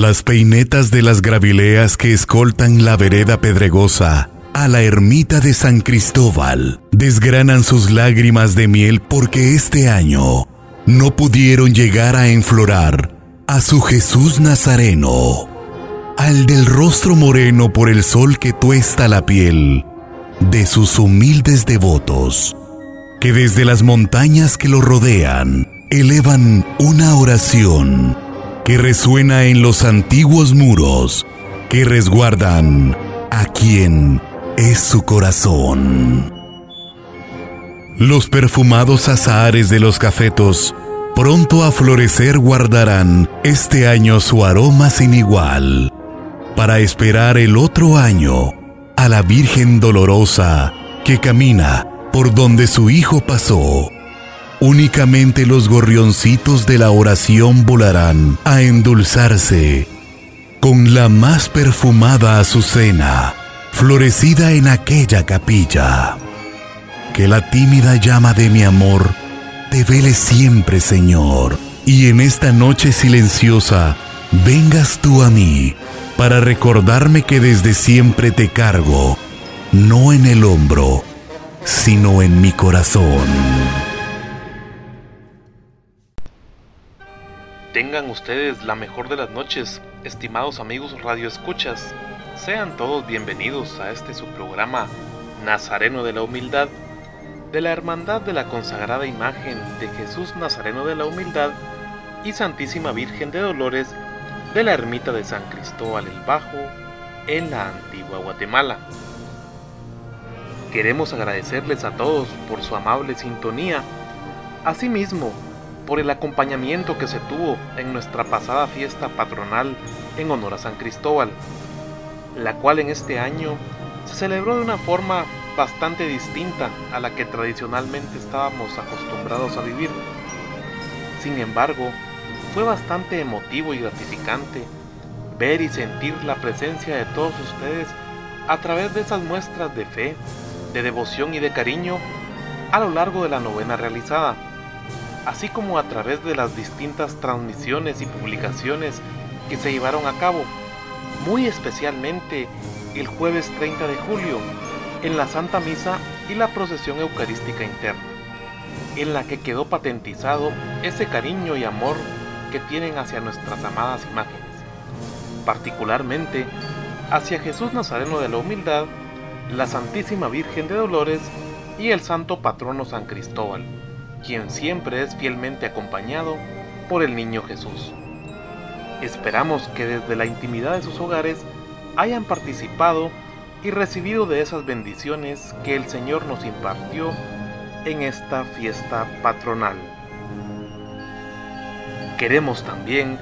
Las peinetas de las gravileas que escoltan la vereda pedregosa a la ermita de San Cristóbal. Desgranan sus lágrimas de miel porque este año no pudieron llegar a enflorar a su Jesús Nazareno, al del rostro moreno por el sol que tuesta la piel de sus humildes devotos, que desde las montañas que lo rodean elevan una oración que resuena en los antiguos muros que resguardan a quien es su corazón. Los perfumados azahares de los cafetos pronto a florecer guardarán este año su aroma sin igual, para esperar el otro año a la Virgen dolorosa que camina por donde su Hijo pasó Únicamente los gorrioncitos de la oración volarán a endulzarse con la más perfumada azucena, florecida en aquella capilla. Que la tímida llama de mi amor te vele siempre, Señor, y en esta noche silenciosa vengas tú a mí para recordarme que desde siempre te cargo, no en el hombro, sino en mi corazón. Tengan ustedes la mejor de las noches, estimados amigos radioescuchas. Sean todos bienvenidos a este su programa Nazareno de la Humildad, de la Hermandad de la Consagrada Imagen de Jesús Nazareno de la Humildad y Santísima Virgen de Dolores de la Ermita de San Cristóbal el Bajo en la antigua Guatemala. Queremos agradecerles a todos por su amable sintonía. Asimismo, por el acompañamiento que se tuvo en nuestra pasada fiesta patronal en honor a San Cristóbal, la cual en este año se celebró de una forma bastante distinta a la que tradicionalmente estábamos acostumbrados a vivir. Sin embargo, fue bastante emotivo y gratificante ver y sentir la presencia de todos ustedes a través de esas muestras de fe, de devoción y de cariño a lo largo de la novena realizada así como a través de las distintas transmisiones y publicaciones que se llevaron a cabo, muy especialmente el jueves 30 de julio, en la Santa Misa y la procesión eucarística interna, en la que quedó patentizado ese cariño y amor que tienen hacia nuestras amadas imágenes, particularmente hacia Jesús Nazareno de la Humildad, la Santísima Virgen de Dolores y el Santo Patrono San Cristóbal quien siempre es fielmente acompañado por el niño Jesús. Esperamos que desde la intimidad de sus hogares hayan participado y recibido de esas bendiciones que el Señor nos impartió en esta fiesta patronal. Queremos también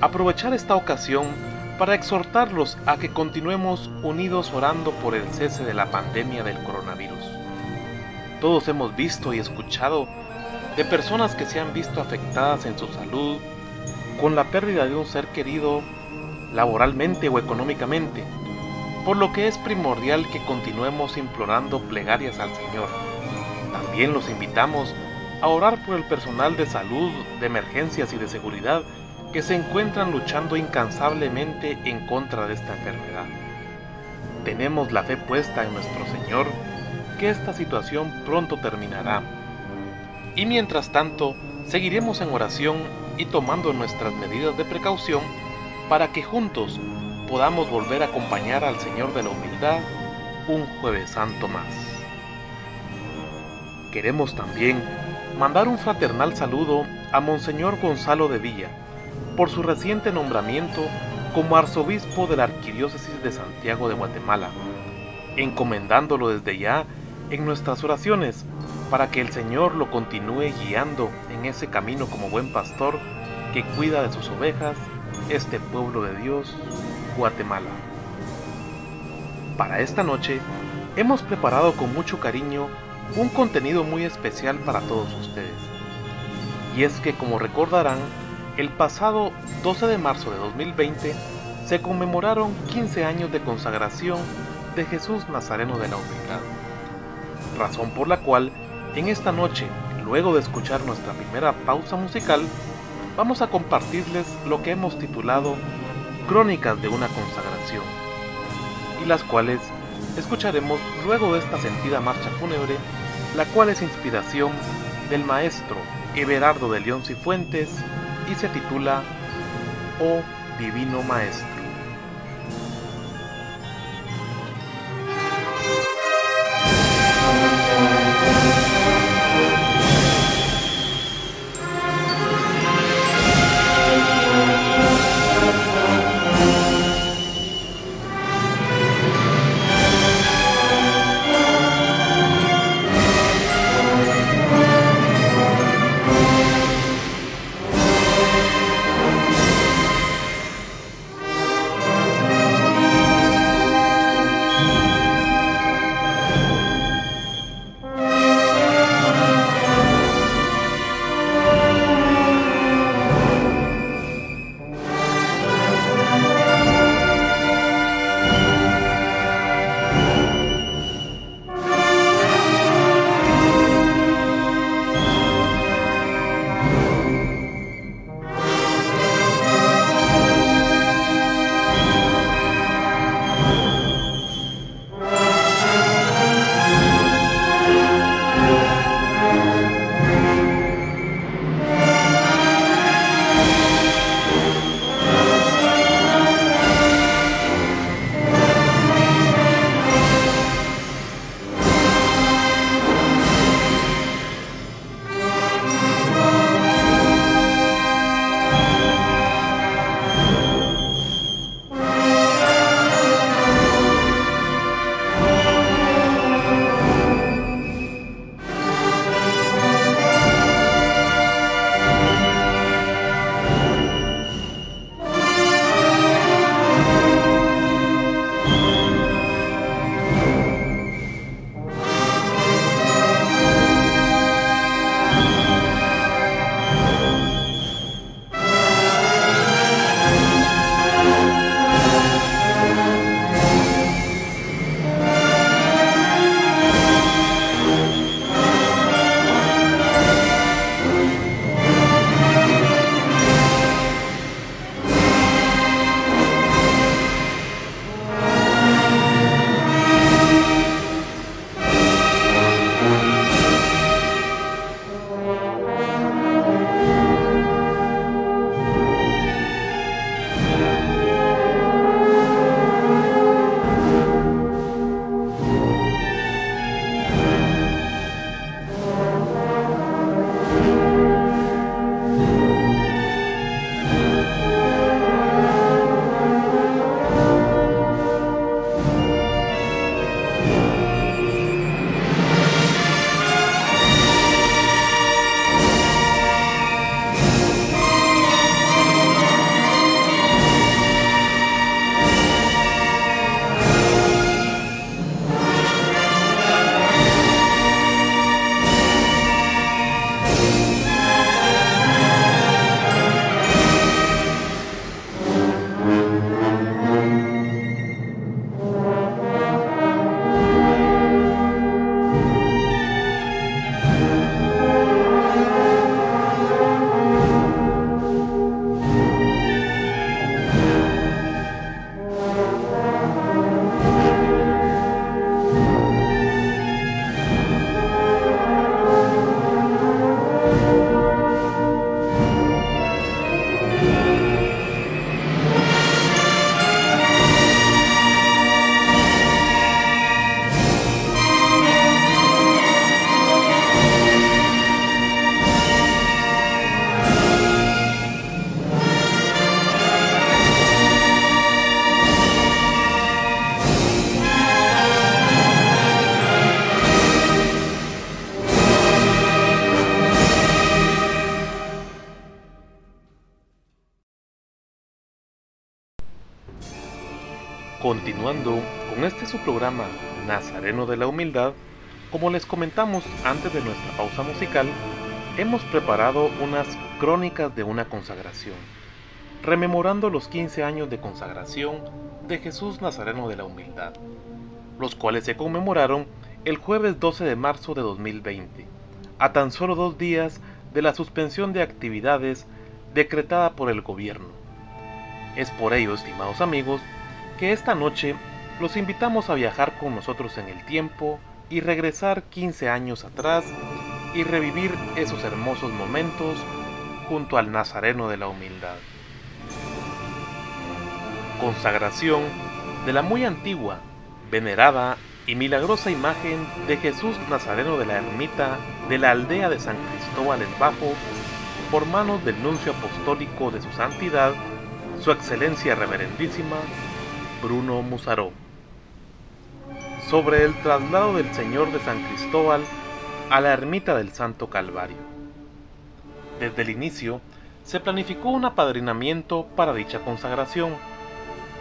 aprovechar esta ocasión para exhortarlos a que continuemos unidos orando por el cese de la pandemia del coronavirus. Todos hemos visto y escuchado de personas que se han visto afectadas en su salud con la pérdida de un ser querido laboralmente o económicamente, por lo que es primordial que continuemos implorando plegarias al Señor. También los invitamos a orar por el personal de salud, de emergencias y de seguridad que se encuentran luchando incansablemente en contra de esta enfermedad. Tenemos la fe puesta en nuestro Señor que esta situación pronto terminará y mientras tanto, seguiremos en oración y tomando nuestras medidas de precaución para que juntos podamos volver a acompañar al Señor de la Humildad un jueves santo más. Queremos también mandar un fraternal saludo a Monseñor Gonzalo de Villa por su reciente nombramiento como arzobispo de la Arquidiócesis de Santiago de Guatemala, encomendándolo desde ya en nuestras oraciones para que el Señor lo continúe guiando en ese camino como buen pastor que cuida de sus ovejas, este pueblo de Dios, Guatemala. Para esta noche hemos preparado con mucho cariño un contenido muy especial para todos ustedes. Y es que como recordarán, el pasado 12 de marzo de 2020 se conmemoraron 15 años de consagración de Jesús Nazareno de la Humildad, razón por la cual en esta noche, luego de escuchar nuestra primera pausa musical, vamos a compartirles lo que hemos titulado Crónicas de una consagración, y las cuales escucharemos luego de esta sentida marcha fúnebre, la cual es inspiración del maestro Everardo de León Cifuentes y se titula Oh Divino Maestro. Continuando con este su programa Nazareno de la Humildad, como les comentamos antes de nuestra pausa musical, hemos preparado unas crónicas de una consagración, rememorando los 15 años de consagración de Jesús Nazareno de la Humildad, los cuales se conmemoraron el jueves 12 de marzo de 2020, a tan solo dos días de la suspensión de actividades decretada por el gobierno. Es por ello, estimados amigos, que esta noche los invitamos a viajar con nosotros en el tiempo y regresar 15 años atrás y revivir esos hermosos momentos junto al Nazareno de la Humildad. Consagración de la muy antigua, venerada y milagrosa imagen de Jesús Nazareno de la ermita de la aldea de San Cristóbal el Bajo por manos del nuncio apostólico de su santidad, su excelencia reverendísima, Bruno Musaró. Sobre el traslado del Señor de San Cristóbal a la ermita del Santo Calvario. Desde el inicio, se planificó un apadrinamiento para dicha consagración,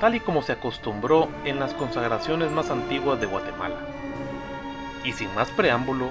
tal y como se acostumbró en las consagraciones más antiguas de Guatemala. Y sin más preámbulo,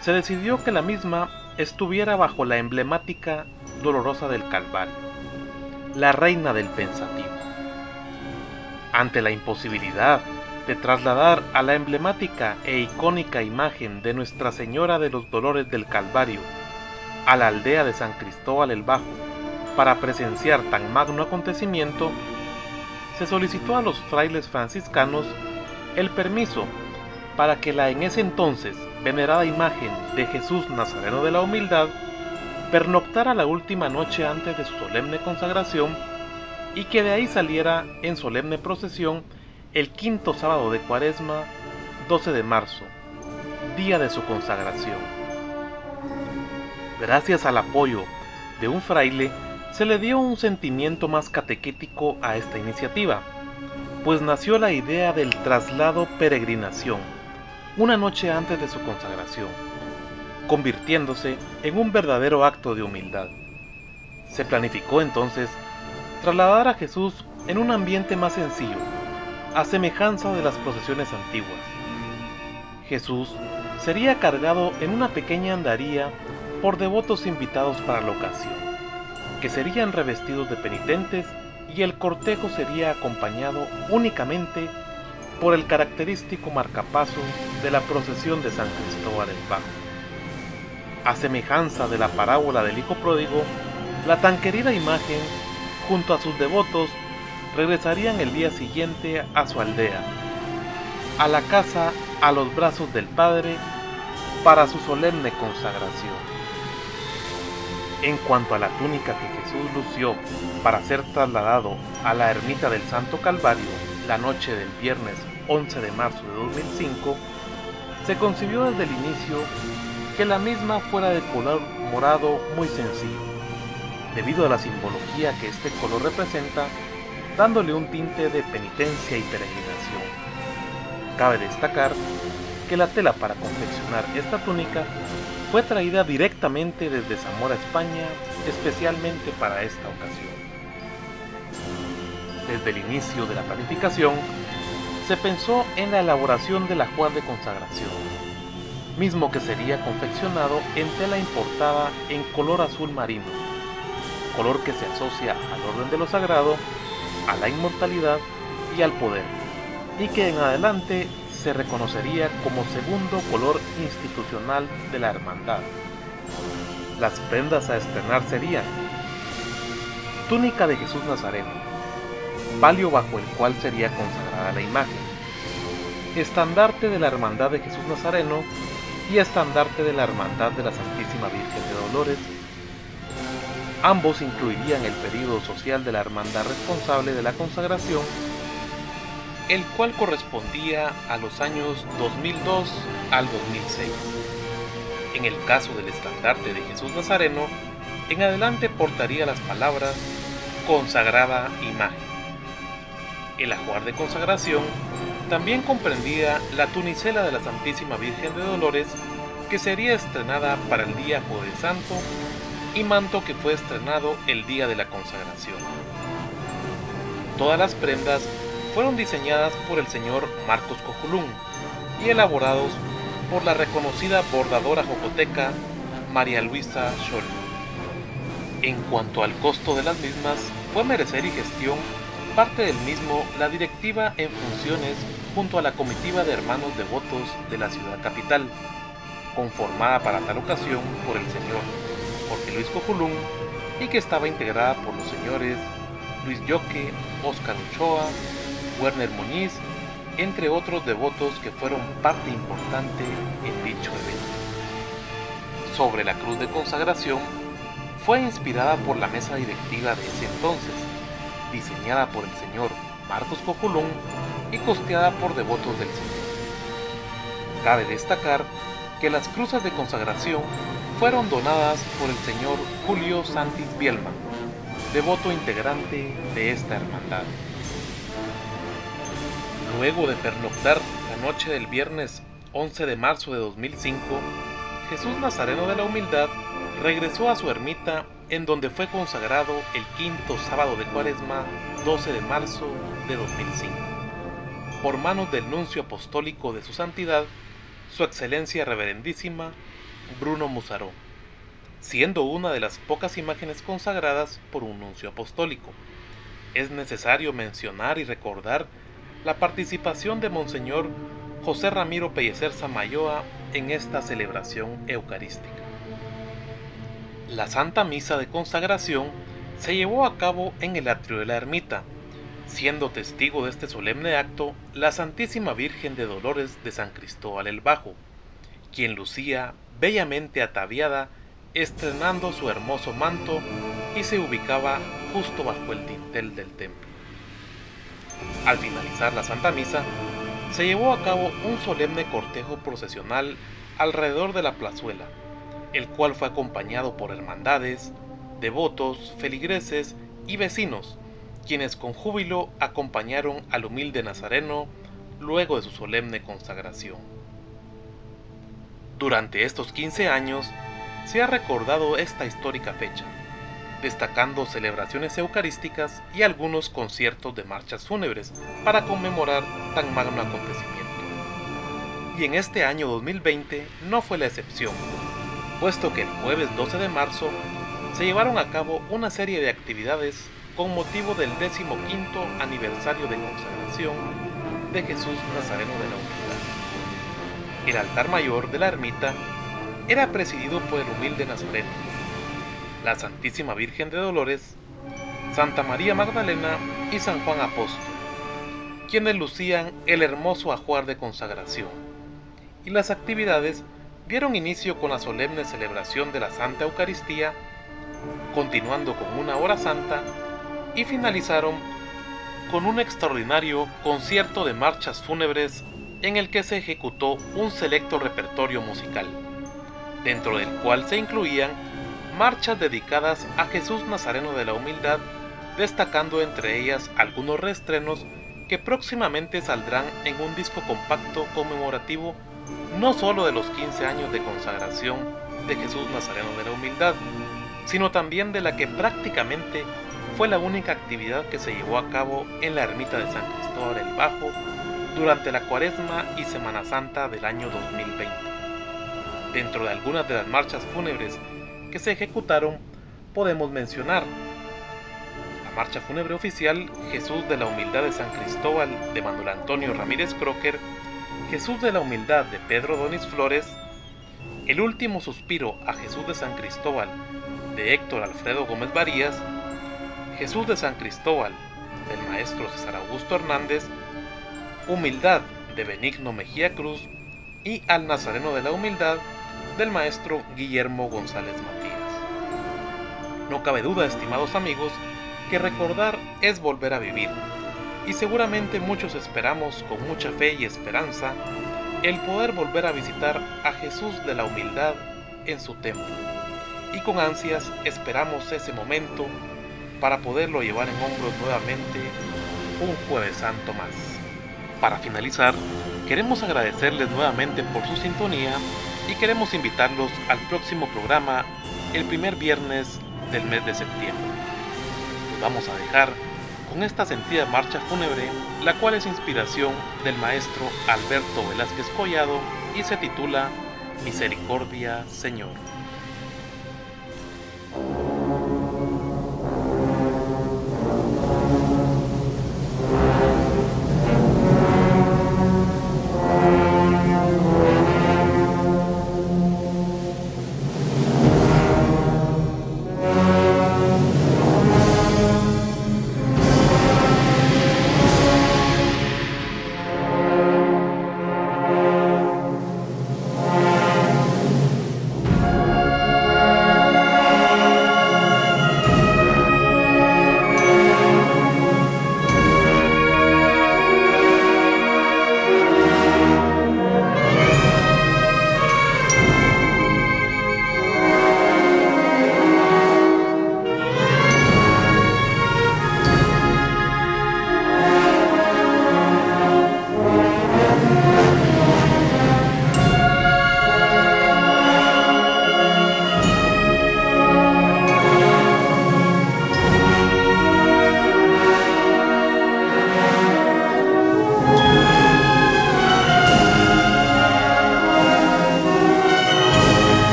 se decidió que la misma estuviera bajo la emblemática Dolorosa del Calvario, la reina del pensativo. Ante la imposibilidad de trasladar a la emblemática e icónica imagen de Nuestra Señora de los Dolores del Calvario a la aldea de San Cristóbal el Bajo para presenciar tan magno acontecimiento, se solicitó a los frailes franciscanos el permiso para que la en ese entonces venerada imagen de Jesús Nazareno de la Humildad pernoctara la última noche antes de su solemne consagración y que de ahí saliera en solemne procesión el quinto sábado de Cuaresma, 12 de marzo, día de su consagración. Gracias al apoyo de un fraile, se le dio un sentimiento más catequético a esta iniciativa, pues nació la idea del traslado peregrinación, una noche antes de su consagración, convirtiéndose en un verdadero acto de humildad. Se planificó entonces trasladar a Jesús en un ambiente más sencillo, a semejanza de las procesiones antiguas. Jesús sería cargado en una pequeña andaría por devotos invitados para la ocasión, que serían revestidos de penitentes y el cortejo sería acompañado únicamente por el característico marcapaso de la procesión de San Cristóbal el Bajo. A semejanza de la parábola del Hijo Pródigo, la tan querida imagen junto a sus devotos, regresarían el día siguiente a su aldea, a la casa a los brazos del Padre, para su solemne consagración. En cuanto a la túnica que Jesús lució para ser trasladado a la ermita del Santo Calvario la noche del viernes 11 de marzo de 2005, se concibió desde el inicio que la misma fuera de color morado muy sencillo debido a la simbología que este color representa, dándole un tinte de penitencia y peregrinación. Cabe destacar que la tela para confeccionar esta túnica fue traída directamente desde Zamora, España, especialmente para esta ocasión. Desde el inicio de la planificación, se pensó en la elaboración del ajuar de consagración, mismo que sería confeccionado en tela importada en color azul marino color que se asocia al orden de lo sagrado, a la inmortalidad y al poder, y que en adelante se reconocería como segundo color institucional de la hermandad. Las prendas a estrenar serían túnica de Jesús Nazareno, palio bajo el cual sería consagrada la imagen, estandarte de la Hermandad de Jesús Nazareno y estandarte de la Hermandad de la Santísima Virgen de Dolores Ambos incluirían el periodo social de la hermandad responsable de la consagración, el cual correspondía a los años 2002 al 2006. En el caso del estandarte de Jesús Nazareno, en adelante portaría las palabras consagrada imagen. El ajuar de consagración también comprendía la tunicela de la Santísima Virgen de Dolores que sería estrenada para el día Jueves Santo y manto que fue estrenado el día de la consagración. Todas las prendas fueron diseñadas por el señor Marcos Cojulún y elaborados por la reconocida bordadora jocoteca María Luisa Scholl. En cuanto al costo de las mismas, fue merecer y gestión parte del mismo la directiva en funciones junto a la comitiva de hermanos devotos de la ciudad capital, conformada para tal ocasión por el señor Jorge Luis Cojulún y que estaba integrada por los señores Luis Yoque, Oscar Ochoa, Werner Muñiz, entre otros devotos que fueron parte importante en dicho evento. Sobre la cruz de consagración, fue inspirada por la mesa directiva de ese entonces, diseñada por el señor Marcos Cojulón y costeada por devotos del Señor. Cabe destacar que las cruces de consagración fueron donadas por el señor Julio Santis Bielman, devoto integrante de esta hermandad. Luego de pernoctar la noche del viernes 11 de marzo de 2005, Jesús Nazareno de la Humildad regresó a su ermita en donde fue consagrado el quinto sábado de cuaresma 12 de marzo de 2005, por manos del nuncio apostólico de su santidad, su excelencia reverendísima Bruno Musaró, siendo una de las pocas imágenes consagradas por un nuncio apostólico. Es necesario mencionar y recordar la participación de Monseñor José Ramiro Pellecer Samayoa en esta celebración eucarística. La Santa Misa de Consagración se llevó a cabo en el atrio de la ermita, siendo testigo de este solemne acto la Santísima Virgen de Dolores de San Cristóbal el Bajo, quien lucía bellamente ataviada, estrenando su hermoso manto y se ubicaba justo bajo el dintel del templo. Al finalizar la Santa Misa, se llevó a cabo un solemne cortejo procesional alrededor de la plazuela, el cual fue acompañado por hermandades, devotos, feligreses y vecinos, quienes con júbilo acompañaron al humilde Nazareno luego de su solemne consagración. Durante estos 15 años se ha recordado esta histórica fecha, destacando celebraciones eucarísticas y algunos conciertos de marchas fúnebres para conmemorar tan magno acontecimiento. Y en este año 2020 no fue la excepción, puesto que el jueves 12 de marzo se llevaron a cabo una serie de actividades con motivo del 15 aniversario de consagración de Jesús Nazareno de la Humildad. El altar mayor de la ermita era presidido por el humilde Nazareno, la Santísima Virgen de Dolores, Santa María Magdalena y San Juan Apóstol, quienes lucían el hermoso ajuar de consagración. Y las actividades dieron inicio con la solemne celebración de la Santa Eucaristía, continuando con una hora santa y finalizaron con un extraordinario concierto de marchas fúnebres en el que se ejecutó un selecto repertorio musical, dentro del cual se incluían marchas dedicadas a Jesús Nazareno de la Humildad, destacando entre ellas algunos reestrenos que próximamente saldrán en un disco compacto conmemorativo no solo de los 15 años de consagración de Jesús Nazareno de la Humildad, sino también de la que prácticamente fue la única actividad que se llevó a cabo en la ermita de San Cristóbal el Bajo durante la Cuaresma y Semana Santa del año 2020. Dentro de algunas de las marchas fúnebres que se ejecutaron podemos mencionar la marcha fúnebre oficial Jesús de la Humildad de San Cristóbal de Manuel Antonio Ramírez Crocker, Jesús de la Humildad de Pedro Donis Flores, El último suspiro a Jesús de San Cristóbal de Héctor Alfredo Gómez Varías, Jesús de San Cristóbal del maestro César Augusto Hernández, Humildad de Benigno Mejía Cruz y Al Nazareno de la Humildad del maestro Guillermo González Matías. No cabe duda, estimados amigos, que recordar es volver a vivir, y seguramente muchos esperamos con mucha fe y esperanza el poder volver a visitar a Jesús de la Humildad en su templo, y con ansias esperamos ese momento para poderlo llevar en hombros nuevamente un jueves santo más. Para finalizar, queremos agradecerles nuevamente por su sintonía y queremos invitarlos al próximo programa el primer viernes del mes de septiembre. vamos a dejar con esta sentida marcha fúnebre, la cual es inspiración del maestro Alberto Velázquez Collado y se titula Misericordia Señor.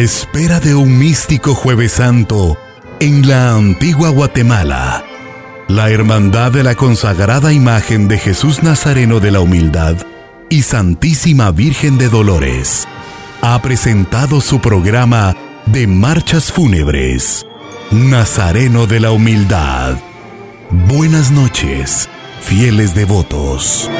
Espera de un místico jueves santo en la antigua Guatemala, la Hermandad de la consagrada imagen de Jesús Nazareno de la Humildad y Santísima Virgen de Dolores ha presentado su programa de marchas fúnebres, Nazareno de la Humildad. Buenas noches, fieles devotos.